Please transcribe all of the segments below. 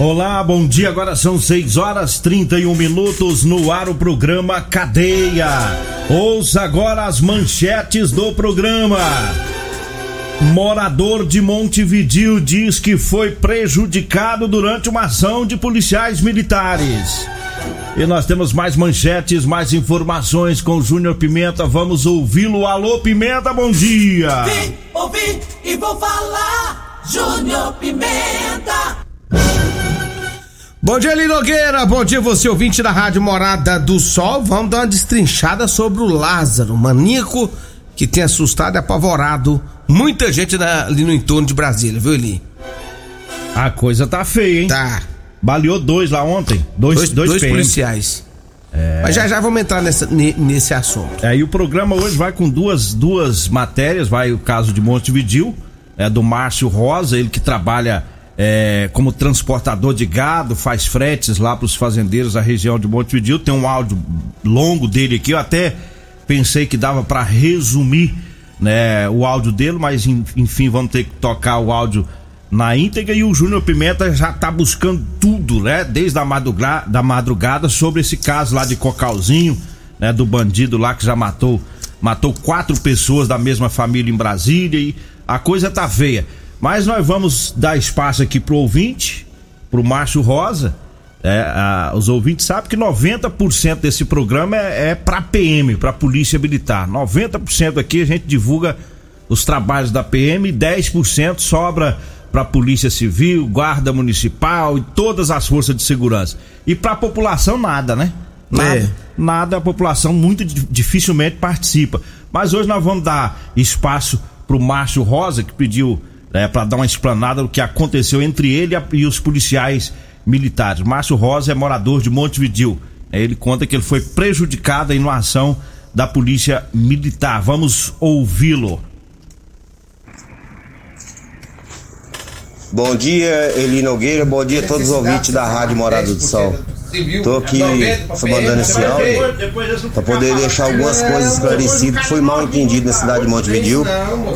Olá, bom dia. Agora são 6 horas 31 minutos no ar o programa Cadeia. Ouça agora as manchetes do programa. Morador de Montevidil diz que foi prejudicado durante uma ação de policiais militares. E nós temos mais manchetes, mais informações com o Júnior Pimenta. Vamos ouvi-lo. Alô, Pimenta, bom dia. Vim, ouvi e vou falar. Júnior Pimenta. Bom dia, Eli Nogueira. Bom dia, você ouvinte da Rádio Morada do Sol. Vamos dar uma destrinchada sobre o Lázaro, maníaco que tem assustado e apavorado muita gente na- ali no entorno de Brasília, viu, Eli? A coisa tá feia, hein? Tá. Baleou dois lá ontem. Dois, Dois, dois, dois policiais. Mas já já vamos entrar nessa, ne- nesse assunto. É, e o programa hoje vai com duas, duas matérias. Vai o caso de Montevidil, é, do Márcio Rosa, ele que trabalha é, como transportador de gado, faz fretes lá para os fazendeiros da região de Montevidil. Tem um áudio longo dele aqui. Eu até pensei que dava para resumir né, o áudio dele, mas en- enfim, vamos ter que tocar o áudio na íntegra e o Júnior Pimenta já tá buscando tudo, né? Desde a madrugada, da madrugada sobre esse caso lá de Cocalzinho, né? Do bandido lá que já matou, matou quatro pessoas da mesma família em Brasília e a coisa tá feia. Mas nós vamos dar espaço aqui pro ouvinte, pro Márcio Rosa. É, a- os ouvintes sabem que 90% desse programa é, é para PM, para Polícia Militar. 90% aqui a gente divulga os trabalhos da PM, 10% sobra para Polícia Civil, Guarda Municipal e todas as forças de segurança. E para a população nada, né? Nada, É. nada, a população muito di- dificilmente participa. Mas hoje nós vamos dar espaço pro Márcio Rosa que pediu para dar uma explanada do que aconteceu entre ele e os policiais militares. Márcio Rosa é morador de Montevidil. É, Ele conta que ele foi prejudicado em uma ação da polícia militar. Vamos ouvi-lo. Bom dia, Eli Nogueira. Bom dia a todos os ouvintes da Rádio Morada do Sol. Tô aqui mandando esse áudio para poder deixar algumas coisas esclarecidas que foi mal entendido na cidade de Montevideo.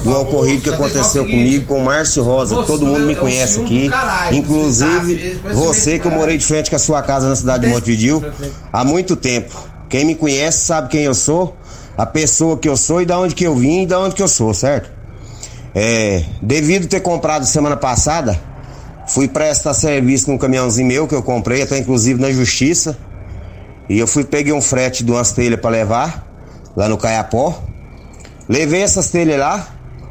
Do ocorrido que aconteceu comigo com o Márcio Rosa, todo mundo me conhece aqui. Inclusive você que eu morei de frente com a sua casa na cidade de Montevideo há muito tempo. Quem me conhece sabe quem eu sou, a pessoa que eu sou e da onde que eu vim e da onde que eu sou, certo? É, devido ter comprado semana passada, fui prestar serviço num caminhãozinho meu que eu comprei, até inclusive na justiça. E eu fui peguei um frete de umas telhas para levar lá no Caiapó. Levei essas telhas lá.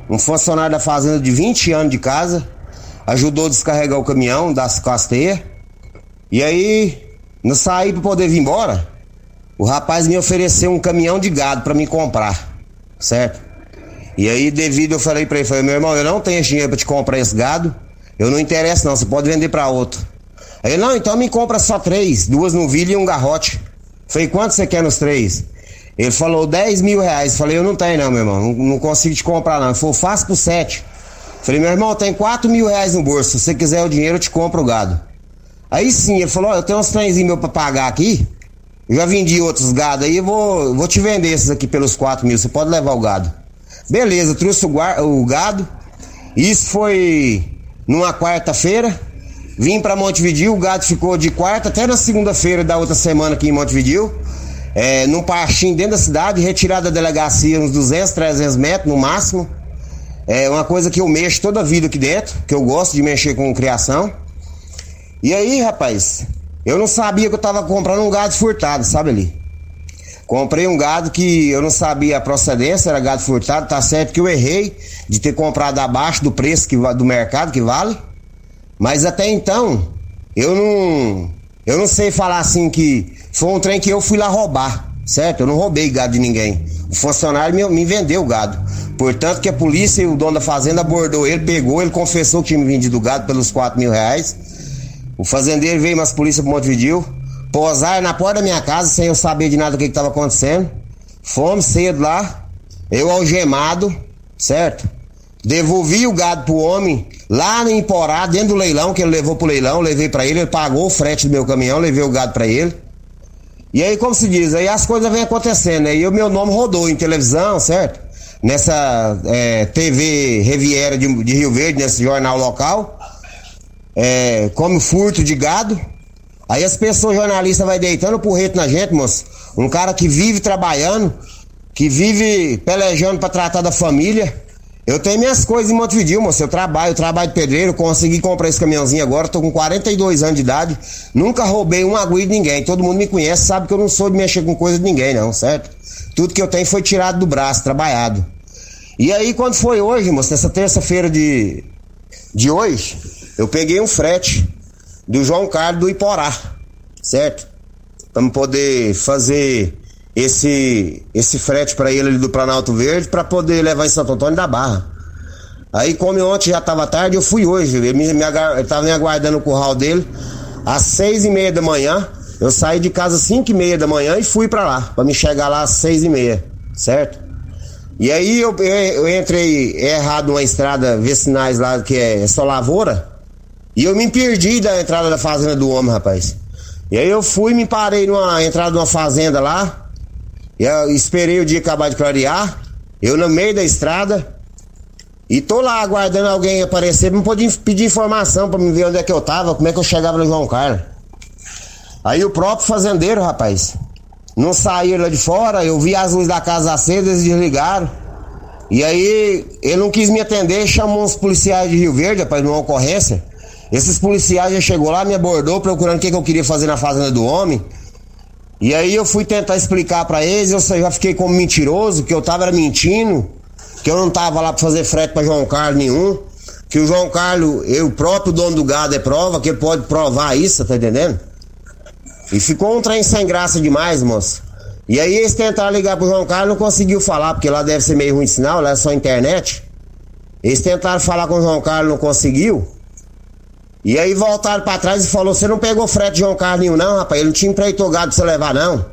Um funcionário da fazenda de 20 anos de casa ajudou a descarregar o caminhão das com as telhas. E aí, no saí para poder vir embora, o rapaz me ofereceu um caminhão de gado para me comprar, certo? E aí, devido, eu falei pra ele, falei, meu irmão, eu não tenho dinheiro pra te comprar esse gado. Eu não interessa não, você pode vender pra outro. Aí não, então me compra só três, duas novilhas e um garrote. Falei, quanto você quer nos três? Ele falou 10 mil reais. Falei, eu não tenho não, meu irmão, não, não consigo te comprar não. Ele falou, faça por sete. Falei, meu irmão, tem 4 mil reais no bolso. Se você quiser o dinheiro, eu te compro o gado. Aí sim, ele falou, ó, eu tenho uns trenzinhos meu pra pagar aqui. Eu já vendi outros gado aí, vou, vou te vender esses aqui pelos 4 mil. Você pode levar o gado. Beleza, trouxe o, o gado. Isso foi numa quarta-feira. Vim para Montevidil, o gado ficou de quarta até na segunda-feira da outra semana aqui em Montevidil. É, num parchinho dentro da cidade, retirado da delegacia uns 200, 300 metros no máximo. É uma coisa que eu mexo toda a vida aqui dentro, que eu gosto de mexer com criação. E aí, rapaz, eu não sabia que eu tava comprando um gado furtado, sabe ali? Comprei um gado que eu não sabia a procedência, era gado furtado, tá certo que eu errei de ter comprado abaixo do preço que, do mercado que vale. Mas até então, eu não. Eu não sei falar assim que foi um trem que eu fui lá roubar, certo? Eu não roubei gado de ninguém. O funcionário me, me vendeu o gado. Portanto, que a polícia e o dono da fazenda abordou ele, pegou, ele confessou que tinha me vendido o gado pelos 4 mil reais. O fazendeiro veio mais polícia pro Montevidil, posar na porta da minha casa sem eu saber de nada do que estava acontecendo. Fomos cedo lá, eu algemado, certo? Devolvi o gado pro homem lá no Imporá, dentro do leilão, que ele levou pro leilão, levei para ele, ele pagou o frete do meu caminhão, levei o gado para ele. E aí, como se diz, aí as coisas vêm acontecendo, aí o meu nome rodou em televisão, certo? Nessa é, TV Riviera de, de, Rio Verde, nesse jornal local, é, como furto de gado. Aí as pessoas jornalistas vai deitando porrete na gente, moço. Um cara que vive trabalhando, que vive pelejando para tratar da família. Eu tenho minhas coisas em Montevideo, moço. Eu trabalho, eu trabalho de pedreiro, consegui comprar esse caminhãozinho agora, tô com 42 anos de idade. Nunca roubei um agulho de ninguém. Todo mundo me conhece, sabe que eu não sou de mexer com coisa de ninguém, não, certo? Tudo que eu tenho foi tirado do braço, trabalhado. E aí, quando foi hoje, moço, nessa terça-feira de, de hoje, eu peguei um frete do João Carlos do Iporá, certo? Pra poder fazer esse esse frete para ele do Planalto Verde para poder levar em Santo Antônio da Barra. Aí como ontem já estava tarde, eu fui hoje. Ele, me, me, ele me aguardando o curral dele às seis e meia da manhã. Eu saí de casa às cinco e meia da manhã e fui para lá, para me chegar lá às seis e meia, certo? E aí eu, eu, entrei errado numa estrada vicinais lá que é só lavoura e eu me perdi da entrada da fazenda do homem, rapaz. E aí eu fui me parei numa entrada de uma fazenda lá, eu esperei o dia acabar de clarear, eu no meio da estrada, e tô lá aguardando alguém aparecer me poder pedir informação pra me ver onde é que eu tava, como é que eu chegava no João Carlos. Aí o próprio fazendeiro, rapaz, não saiu lá de fora, eu vi as luzes da casa acesas e desligaram. E aí ele não quis me atender, chamou uns policiais de Rio Verde, rapaz, numa ocorrência. Esses policiais já chegou lá, me abordou procurando o que, que eu queria fazer na fazenda do homem. E aí eu fui tentar explicar para eles, eu já fiquei como mentiroso, que eu tava mentindo, que eu não tava lá para fazer frete para João Carlos nenhum, que o João Carlos, eu, o próprio dono do gado é prova, que ele pode provar isso, tá entendendo? E ficou um trem sem graça demais, moço. E aí eles tentaram ligar pro João Carlos, não conseguiu falar, porque lá deve ser meio ruim de sinal, lá é só internet. Eles tentaram falar com o João Carlos, não conseguiu. E aí voltaram para trás e falou: Você não pegou frete de João Carlinho, não, rapaz? Ele não tinha empreitou gado pra você levar, não.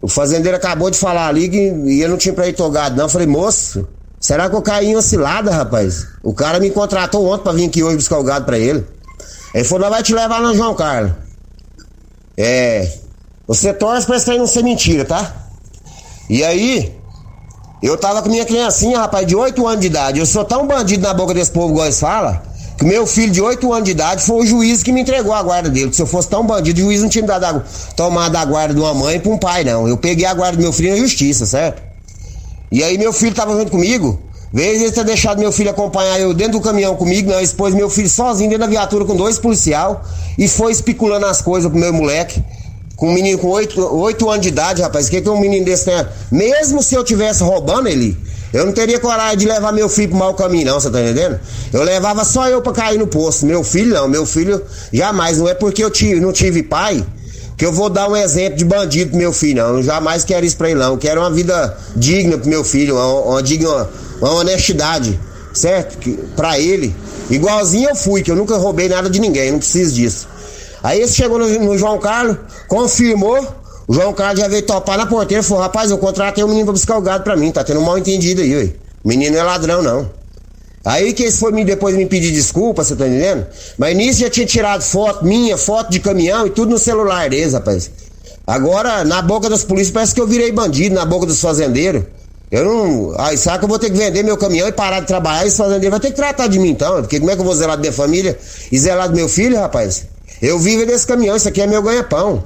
O fazendeiro acabou de falar ali que ele não tinha empreitou gado, não. Eu falei: Moço, será que eu caí em uma cilada, rapaz? O cara me contratou ontem pra vir aqui hoje buscar o gado pra ele. Ele falou: Nós vai te levar no João Carlos. É. Você torce pra isso aí não ser mentira, tá? E aí, eu tava com minha criancinha, rapaz, de 8 anos de idade. Eu sou tão bandido na boca desse povo, igual eles falam que meu filho de 8 anos de idade foi o juiz que me entregou a guarda dele. Se eu fosse tão bandido, o juiz não tinha me dado a, tomado a guarda de uma mãe para um pai, não. Eu peguei a guarda do meu filho na justiça, certo? E aí meu filho tava junto comigo. Vez ele ter deixado meu filho acompanhar eu dentro do caminhão comigo, não, expôs meu filho sozinho dentro da viatura com dois policial e foi especulando as coisas pro meu moleque. Com um menino com 8, 8 anos de idade, rapaz. O que, que um menino desse tem? Mesmo se eu tivesse roubando ele, eu não teria coragem de levar meu filho pro mau caminho, não, você tá entendendo? Eu levava só eu pra cair no poço. Meu filho, não. Meu filho, jamais. Não é porque eu tive, não tive pai que eu vou dar um exemplo de bandido pro meu filho, não. Eu jamais quero isso pra ele, não. Eu quero uma vida digna pro meu filho, uma, uma digna, uma honestidade, certo? Pra ele. Igualzinho eu fui, que eu nunca roubei nada de ninguém, não preciso disso. Aí esse chegou no, no João Carlos, confirmou, o João Carlos já veio topar na porteira e falou: Rapaz, eu contratei um menino pra buscar o gado pra mim. Tá tendo um mal entendido aí, ué. Menino não é ladrão, não. Aí que eles foram me, depois me pedir desculpa, você tá entendendo? Mas nisso já tinha tirado foto minha, foto de caminhão e tudo no celular deles, rapaz. Agora, na boca das polícias, parece que eu virei bandido, na boca dos fazendeiros. Eu não. Aí sabe que eu vou ter que vender meu caminhão e parar de trabalhar e os fazendeiros vão ter que tratar de mim então. Porque como é que eu vou zelar da minha família e zelar do meu filho, rapaz? Eu vivo desse caminhão, isso aqui é meu ganha-pão.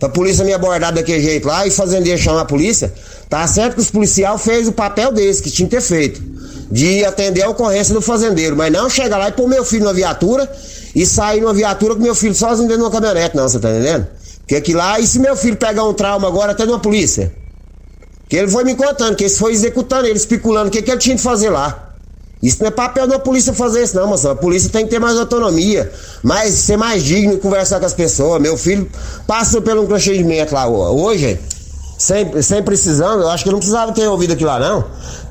Pra polícia me abordar daquele jeito lá e fazendeiro chamar a polícia, tá certo que os policial fez o papel desse, que tinha que ter feito. De atender a ocorrência do fazendeiro, mas não chegar lá e pôr meu filho na viatura e sair numa viatura com meu filho sozinho dentro de uma caminhonete, não, você tá entendendo? Porque aqui lá, e se meu filho pegar um trauma agora até de uma polícia? Que ele foi me contando, que eles foi executando, ele especulando o que, que ele tinha de fazer lá. Isso não é papel da polícia fazer isso, não, moção. A polícia tem que ter mais autonomia, mais, ser mais digno e conversar com as pessoas. Meu filho passou pelo um lá hoje, sem, sem precisando, eu acho que não precisava ter ouvido aquilo lá, não.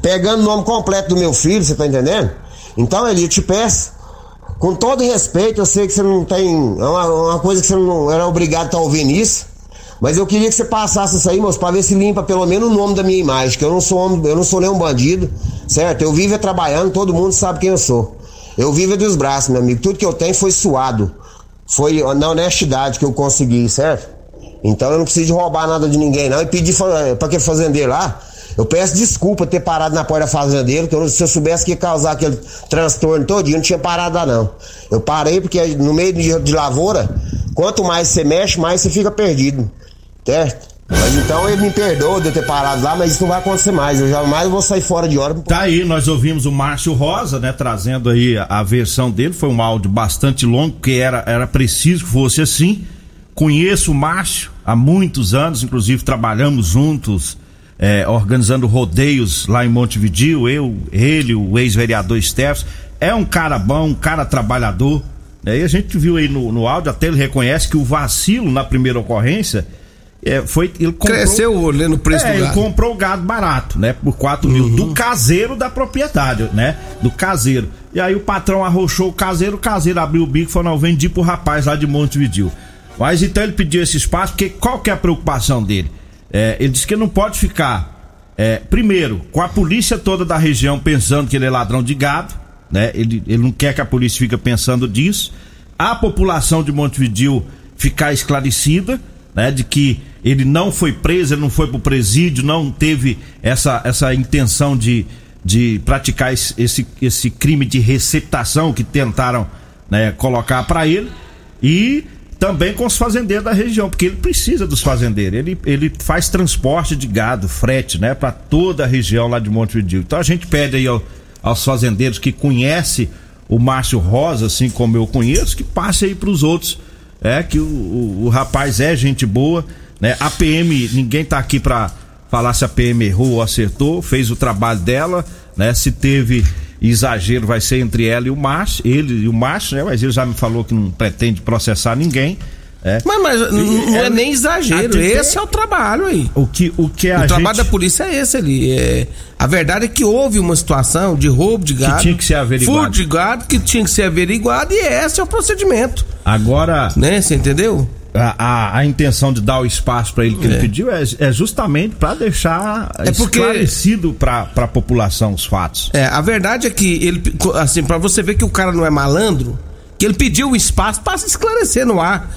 Pegando o nome completo do meu filho, você tá entendendo? Então, Eli, eu te peço, com todo respeito, eu sei que você não tem. É uma, uma coisa que você não era obrigado a estar tá ouvindo isso. Mas eu queria que você passasse isso aí, moço, pra ver se limpa pelo menos o nome da minha imagem, que eu não sou eu não sou nenhum bandido, certo? Eu vivo é trabalhando, todo mundo sabe quem eu sou. Eu vivo é dos braços, meu amigo. Tudo que eu tenho foi suado. Foi na honestidade que eu consegui, certo? Então eu não preciso roubar nada de ninguém, não. E pedir pra aquele fazendeiro lá, eu peço desculpa ter parado na porta da fazendeira, que eu, se eu soubesse que ia causar aquele transtorno eu não tinha parado lá, não. Eu parei porque no meio de, de lavoura, quanto mais você mexe, mais você fica perdido certo? Mas então ele me perdoa de eu ter parado lá, mas isso não vai acontecer mais. Eu jamais vou sair fora de hora. Tá aí, nós ouvimos o Márcio Rosa, né, trazendo aí a, versão dele. Foi um áudio bastante longo, porque era, era preciso que fosse assim. Conheço o Márcio há muitos anos, inclusive trabalhamos juntos, é, organizando rodeios lá em Montevideo. Eu, ele, o ex-vereador Steffes. É um cara bom, um cara trabalhador. Aí a gente viu aí no, no áudio, até ele reconhece que o vacilo na primeira ocorrência é, foi, ele comprou, Cresceu o preço é, do gado. Ele comprou gado barato, né? Por 4 mil. Uhum. Do caseiro da propriedade, né? Do caseiro. E aí o patrão arrochou o caseiro, o caseiro abriu o bico e falou: não, vendi pro rapaz lá de Montevidil. Mas então ele pediu esse espaço, porque qual que é a preocupação dele? É, ele disse que não pode ficar, é, primeiro, com a polícia toda da região pensando que ele é ladrão de gado, né? Ele, ele não quer que a polícia fique pensando disso. A população de Montevidil ficar esclarecida, né? De que ele não foi preso, ele não foi pro presídio, não teve essa, essa intenção de, de praticar esse, esse, crime de receptação que tentaram né, colocar para ele. E também com os fazendeiros da região, porque ele precisa dos fazendeiros. Ele, ele faz transporte de gado, frete, né, para toda a região lá de Montevideo. Então a gente pede aí ao, aos fazendeiros que conhece o Márcio Rosa, assim como eu conheço, que passe aí para os outros. É que o, o, o rapaz é gente boa né? A PM, ninguém tá aqui para falar se a PM errou ou acertou, fez o trabalho dela, né? Se teve exagero vai ser entre ela e o macho, ele e o macho, né? Mas ele já me falou que não pretende processar ninguém. É. Mas, mas não é, é nem exagero, esse é o trabalho aí. O que, o que a o gente... trabalho da polícia é esse ali. É... A verdade é que houve uma situação de roubo de gado. Que tinha que ser averiguado. Furto de gado que tinha que ser averiguado e esse é o procedimento. Agora. Né, você entendeu? A, a, a, intenção de dar o espaço para ele que é. ele pediu é, é justamente para deixar é porque, esclarecido para a população os fatos. É, a verdade é que ele, assim, para você ver que o cara não é malandro, que ele pediu o espaço para se esclarecer no ar,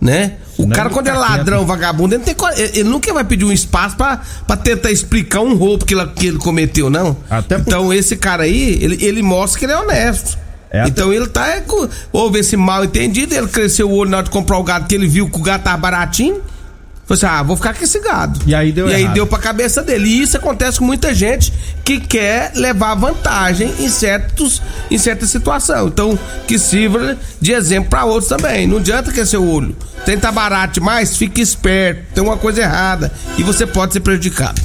né? O não cara quando é ladrão, vagabundo, ele, tem, ele, nunca vai pedir um espaço para tentar explicar um roubo que ele, que ele cometeu, não. Até então por... esse cara aí, ele, ele mostra que ele é honesto. É então ele tá. É, houve esse mal entendido, ele cresceu o olho na hora de comprar o gado, que ele viu que o gado tava baratinho. Falei assim, ah, vou ficar com esse gado. E aí deu E errado. aí deu pra cabeça dele. E isso acontece com muita gente que quer levar vantagem em, certos, em certa situação. Então, que sirva de exemplo para outros também. Não adianta que é seu olho. Tenta barato demais, fique esperto. Tem uma coisa errada. E você pode ser prejudicado.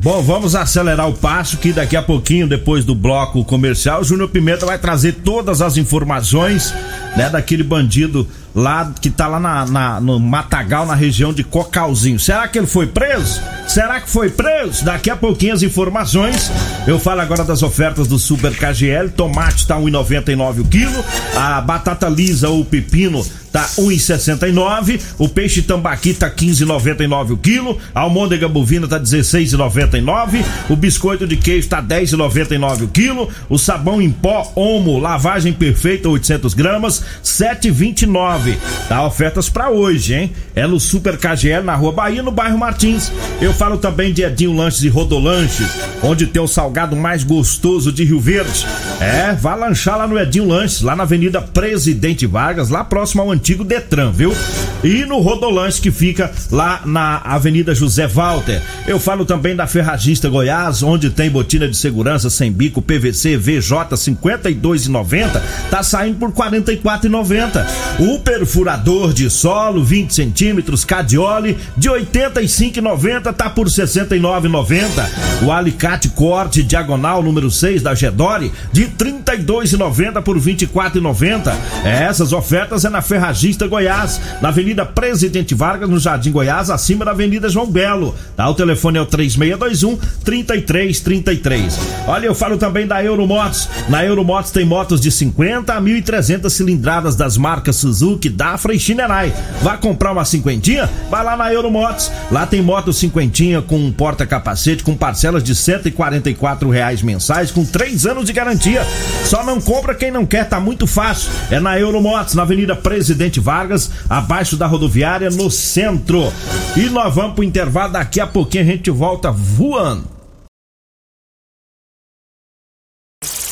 Bom, vamos acelerar o passo que daqui a pouquinho, depois do bloco comercial, o Júnior Pimenta vai trazer todas as informações, né, daquele bandido lá que tá lá na, na, no Matagal, na região de Cocalzinho. Será que ele foi preso? Será que foi preso? Daqui a pouquinho as informações. Eu falo agora das ofertas do Super KGL. Tomate tá 1,99 o quilo. A batata lisa ou pepino tá 1,69. O peixe tambaqui tá 15,99 o quilo. A almôndega bovina tá 16,99. O biscoito de queijo tá 10,99 o quilo. O sabão em pó Omo, lavagem perfeita 800 gramas, 7,29. Tá ofertas para hoje, hein? É no Super KGL na Rua Bahia, no bairro Martins. Eu falo também de Edinho Lanches e Rodolanches, onde tem o salgado mais gostoso de Rio Verde. É, vá lanchar lá no Edinho Lanches, lá na Avenida Presidente Vargas, lá próximo ao antigo Detran, viu? E no Rodolanche que fica lá na Avenida José Walter. Eu falo também da Ferragista Goiás, onde tem botina de segurança sem bico PVC VJ 52,90, tá saindo por 44,90. O perfurador de solo 20 centímetros Cadioli de 85,90 tá por 69,90. O alicate corte diagonal número 6 da Gedore de 32,90 por 24,90. Essas ofertas é na Ferragista Goiás, na Avenida Presidente Vargas, no Jardim Goiás, acima da Avenida João Belo. Tá? O telefone é o 3621 3333. Olha, eu falo também da Euromotos. Na Euromotos tem motos de 50 a 1.300 cilindradas das marcas Suzuki, Dafra e Shinerai. Vá comprar uma cinquentinha? Vai lá na Euromotos. Lá tem moto cinquentinha com porta-capacete com parcelas de 144 reais mensais com 3 anos de garantia. Só não compra quem não quer, tá muito fácil. É na Euromotos, na Avenida Presidente Vargas, abaixo da rodoviária, no centro. E nós vamos pro intervalo, daqui a pouquinho a gente volta voando.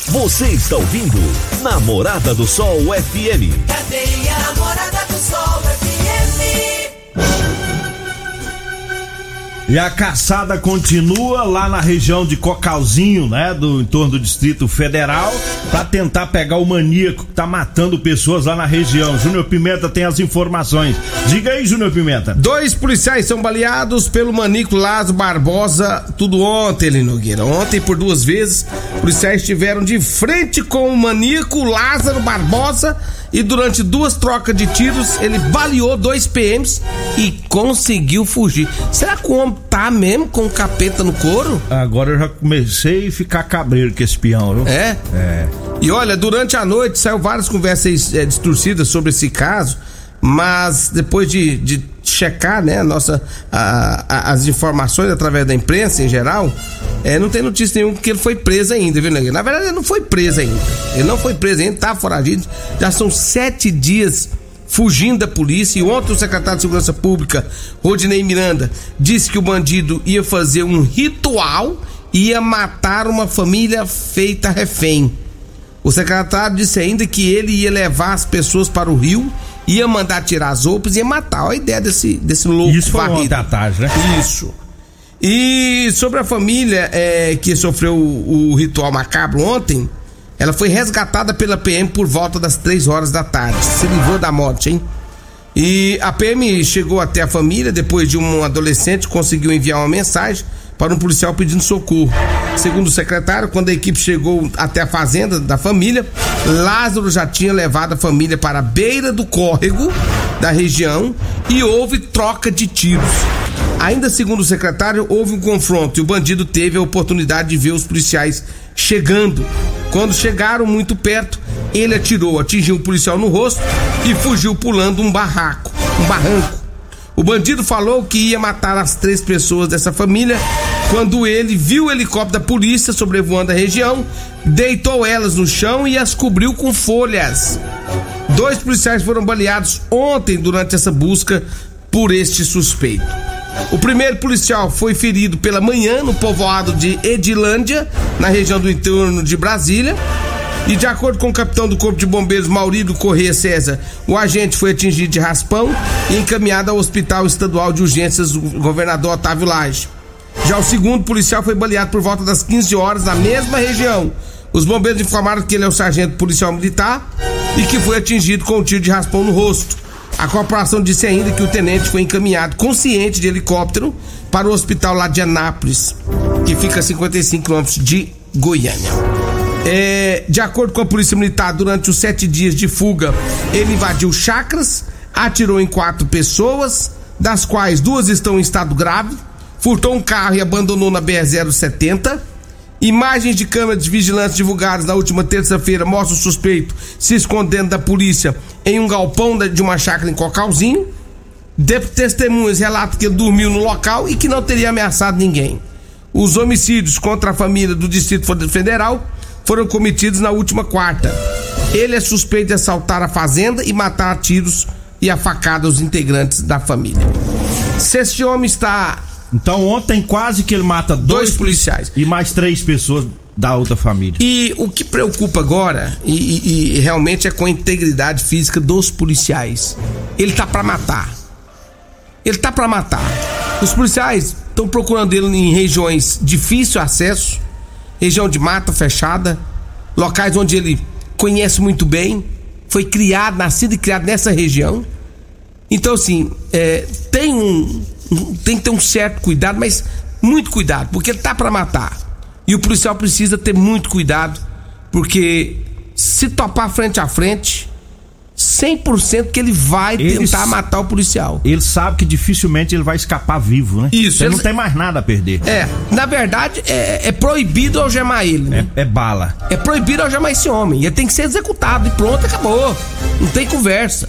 Você está ouvindo Namorada do Sol FM. Cadeia Namorada do Sol FM. E a caçada continua lá na região de Cocalzinho, né? Do entorno do Distrito Federal, para tentar pegar o maníaco que tá matando pessoas lá na região. Júnior Pimenta tem as informações. Diga aí, Júnior Pimenta. Dois policiais são baleados pelo maníaco Lázaro Barbosa, tudo ontem, Nogueira. Ontem, por duas vezes, policiais estiveram de frente com o maníaco Lázaro Barbosa e durante duas trocas de tiros, ele baleou dois PMs e conseguiu fugir. Será que o homem tá mesmo com o capeta no couro? Agora eu já comecei a ficar cabreiro com esse peão, viu? É? É. E olha, durante a noite saiu várias conversas é, distorcidas sobre esse caso, mas depois de, de checar, né, nossa, a- a- as informações através da imprensa em geral, é, não tem notícia nenhuma que ele foi preso ainda, viu? Na verdade, ele não foi preso ainda. Ele não foi preso ainda, tá foragido. Já são sete dias fugindo da polícia. E ontem o secretário de Segurança Pública, Rodinei Miranda, disse que o bandido ia fazer um ritual e ia matar uma família feita refém. O secretário disse ainda que ele ia levar as pessoas para o rio, ia mandar tirar as roupas e ia matar. Olha a ideia desse, desse louco Isso foi varrido. ontem à tarde, né? Isso. E sobre a família é, que sofreu o, o ritual macabro ontem, ela foi resgatada pela PM por volta das 3 horas da tarde. Se livrou da morte, hein? E a PM chegou até a família depois de um adolescente conseguiu enviar uma mensagem para um policial pedindo socorro. Segundo o secretário, quando a equipe chegou até a fazenda da família, Lázaro já tinha levado a família para a beira do córrego da região e houve troca de tiros. Ainda segundo o secretário, houve um confronto e o bandido teve a oportunidade de ver os policiais chegando. Quando chegaram muito perto, ele atirou, atingiu o policial no rosto e fugiu pulando um barraco, um barranco. O bandido falou que ia matar as três pessoas dessa família quando ele viu o helicóptero da polícia sobrevoando a região, deitou elas no chão e as cobriu com folhas. Dois policiais foram baleados ontem durante essa busca por este suspeito. O primeiro policial foi ferido pela manhã no povoado de Edilândia, na região do entorno de Brasília. E de acordo com o capitão do Corpo de Bombeiros Maurílio Corrêa César, o agente foi atingido de raspão e encaminhado ao Hospital Estadual de Urgências do governador Otávio Lage. Já o segundo policial foi baleado por volta das 15 horas na mesma região. Os bombeiros informaram que ele é o sargento policial militar e que foi atingido com um tiro de raspão no rosto. A corporação disse ainda que o tenente foi encaminhado consciente de helicóptero para o hospital lá de Anápolis, que fica a 55 quilômetros de Goiânia. É, de acordo com a Polícia Militar, durante os sete dias de fuga, ele invadiu chacras, atirou em quatro pessoas, das quais duas estão em estado grave, furtou um carro e abandonou na BR-070. Imagens de câmeras de vigilância divulgadas na última terça-feira mostram o suspeito se escondendo da polícia em um galpão de uma chácara em Cocalzinho. De testemunhas relatam que ele dormiu no local e que não teria ameaçado ninguém. Os homicídios contra a família do Distrito Federal foram cometidos na última quarta. Ele é suspeito de assaltar a fazenda e matar a tiros e a facada os integrantes da família. Se esse homem está. Então ontem quase que ele mata dois, Dois policiais. e mais três pessoas da outra família. E o que preocupa agora, e, e- e realmente é com a integridade física dos policiais. Ele tá pra matar. Ele tá pra matar. Os policiais estão procurando ele em regiões de difícil acesso, região de mata fechada, locais onde ele conhece muito bem, foi criado, nascido e criado nessa região. Então, assim, é, tem um, Tem que ter um certo cuidado, mas muito cuidado, porque ele tá pra matar. E o policial precisa ter muito cuidado, porque se topar frente a frente, 100% que ele vai Ele tentar matar o policial. Ele sabe que dificilmente ele vai escapar vivo, né? Isso, Ele ele- não tem mais nada a perder. É, na verdade, é, é proibido algemar ele, né? É, é bala. É proibido algemar esse homem. Ele tem que ser executado e pronto, acabou. Não tem conversa.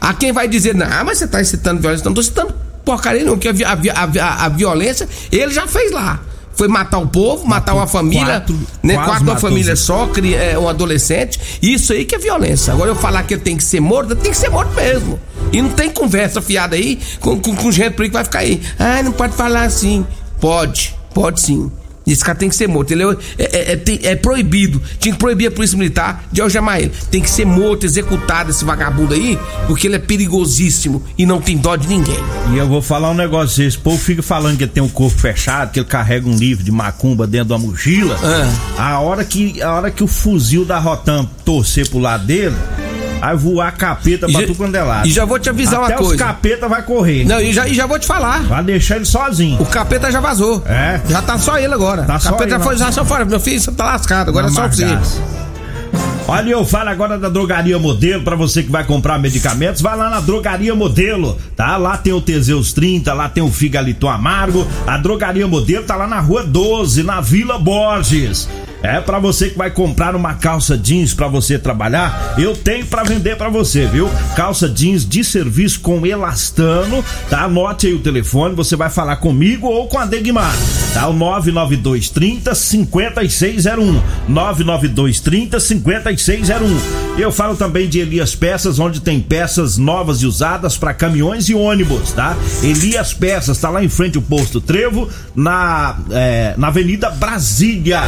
Há quem vai dizer, não, mas você tá incitando violência. Não tô citando porcaria não, porque a, a a a- a violência ele já fez lá. Foi matar o povo, matar uma família, quatro- né? Quatro uma família só, cri- é, um adolescente. Isso aí que é violência. Agora eu falar que ele tem que ser morto, tem que ser morto mesmo. E não tem conversa fiada aí com, com, com gente por aí que vai ficar aí. Ah, não pode falar assim. Pode, pode sim. Esse cara tem que ser morto. Ele é, é- é- tem- é proibido. Tinha que proibir a polícia militar de algemar ele. Tem que ser morto, executado esse vagabundo aí, porque ele é perigosíssimo e não tem dó de ninguém. E eu vou falar um negócio, esse povo fica falando que ele tem um corpo fechado, que ele carrega um livro de macumba dentro da mochila. A hora que a hora que o fuzil da Rotam torcer pro lado dele, vai voar capeta pra já- tudo quanto é lado. e já vou te avisar Até uma os coisa. capeta vai correr. Não, e já, e já vou te falar. Vai deixar ele sozinho. O capeta já vazou. É? Já tá só ele agora. Tá o só capeta ele, já foi não. já só fora. Meu filho, você tá lascado. Agora Na é só você. Olha, eu falo agora da Drogaria Modelo, pra você que vai comprar medicamentos, vai lá na Drogaria Modelo, tá? Lá tem o Teseus 30, lá tem o Figaliton Amargo. A Drogaria Modelo tá lá na Rua 12, na Vila Borges. É pra você que vai comprar uma calça jeans pra você trabalhar, eu tenho pra vender pra você, viu? Calça jeans de serviço com elastano, tá? Anote aí o telefone, você vai falar comigo ou com a Degmar, tá? O 99230 5601. 99230 5601. Eu falo também de Elias Peças, onde tem peças novas e usadas para caminhões e ônibus, tá? Elias Peças, tá lá em frente ao posto Trevo, na, é, na Avenida Brasília.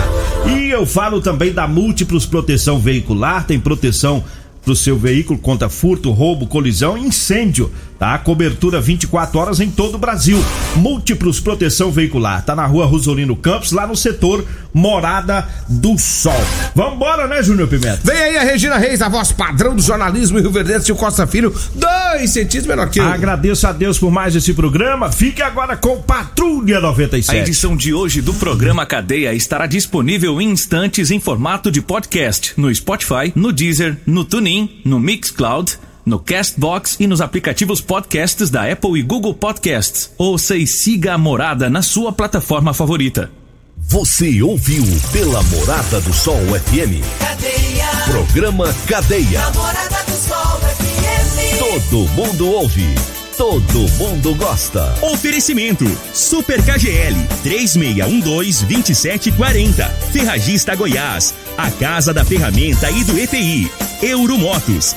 E eu falo também da Múltiplos Proteção Veicular, tem proteção pro seu veículo contra furto, roubo, colisão e incêndio, tá? Cobertura 24 horas em todo o Brasil. Múltiplos Proteção Veicular, tá na rua Rosolino Campos, lá no setor Morada do Sol. Vambora, né, Júnior Pimenta? Vem aí a Regina Reis, a voz padrão do jornalismo Rio Verde, o Costa Filho, dois centímetros menor que eu. Agradeço a Deus por mais esse programa. Fique agora com Patrulha A 97. edição de hoje do programa Cadeia estará disponível em instantes em formato de podcast no Spotify, no Deezer, no TuneIn, no Mixcloud, no Castbox e nos aplicativos podcasts da Apple e Google Podcasts. Ouça e siga a morada na sua plataforma favorita. Você ouviu pela Morada do Sol FM. Cadeia. Programa Cadeia. Namorada do Sol FM. Todo mundo ouve. Todo mundo gosta. Oferecimento: Super KGL 3612-2740. Ferragista Goiás, a casa da ferramenta e do EPI. Euromotos,